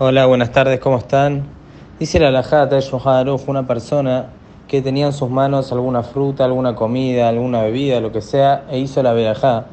Hola, buenas tardes, ¿cómo están? Dice la Lajata de una persona que tenía en sus manos alguna fruta, alguna comida, alguna bebida, lo que sea, e hizo la verajá.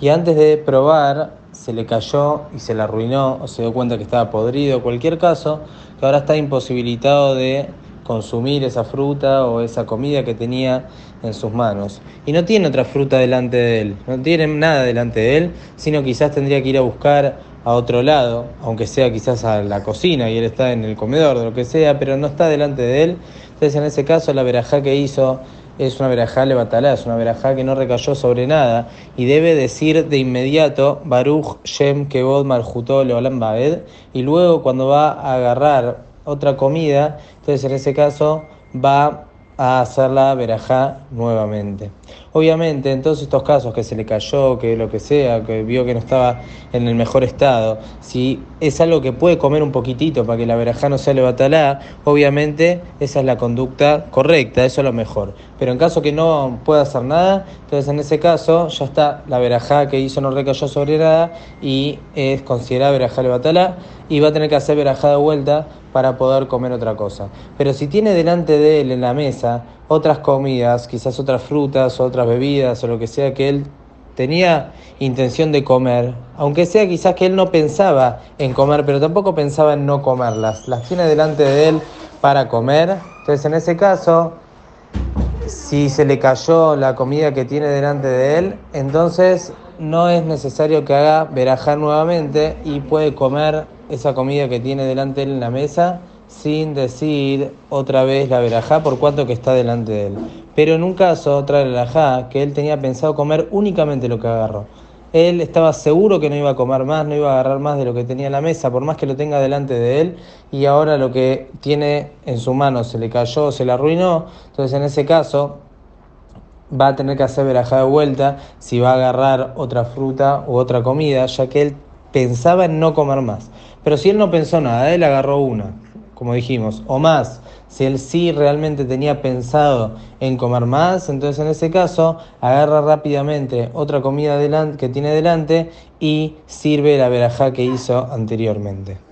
Y antes de probar, se le cayó y se la arruinó, o se dio cuenta que estaba podrido, cualquier caso, que ahora está imposibilitado de consumir esa fruta o esa comida que tenía en sus manos. Y no tiene otra fruta delante de él, no tiene nada delante de él, sino quizás tendría que ir a buscar a otro lado, aunque sea quizás a la cocina y él está en el comedor, de lo que sea, pero no está delante de él. Entonces en ese caso la verajá que hizo es una verajá levatalá, es una verajá que no recayó sobre nada y debe decir de inmediato Baruch Shem Kevod Malhutó Leolam Baed y luego cuando va a agarrar otra comida, entonces en ese caso va a hacer la verajá nuevamente. Obviamente, en todos estos casos que se le cayó, que lo que sea, que vio que no estaba en el mejor estado, si es algo que puede comer un poquitito para que la verajá no sea levatalá, obviamente esa es la conducta correcta, eso es lo mejor. Pero en caso que no pueda hacer nada, entonces en ese caso ya está la verajá que hizo no recayó sobre nada y es considerada verajá levatalá y va a tener que hacer verajá de vuelta para poder comer otra cosa. Pero si tiene delante de él en la mesa otras comidas, quizás otras frutas, otras bebidas o lo que sea que él tenía intención de comer, aunque sea quizás que él no pensaba en comer, pero tampoco pensaba en no comerlas, las tiene delante de él para comer, entonces en ese caso, si se le cayó la comida que tiene delante de él, entonces no es necesario que haga verajar nuevamente y puede comer esa comida que tiene delante de él en la mesa sin decir otra vez la verajá por cuanto que está delante de él. Pero en un caso, otra verajá, que él tenía pensado comer únicamente lo que agarró. Él estaba seguro que no iba a comer más, no iba a agarrar más de lo que tenía en la mesa, por más que lo tenga delante de él, y ahora lo que tiene en su mano se le cayó, se le arruinó. Entonces, en ese caso, va a tener que hacer verajá de vuelta si va a agarrar otra fruta u otra comida, ya que él pensaba en no comer más. Pero si él no pensó nada, él agarró una como dijimos, o más, si él sí realmente tenía pensado en comer más, entonces en ese caso agarra rápidamente otra comida que tiene delante y sirve la verajá que hizo anteriormente.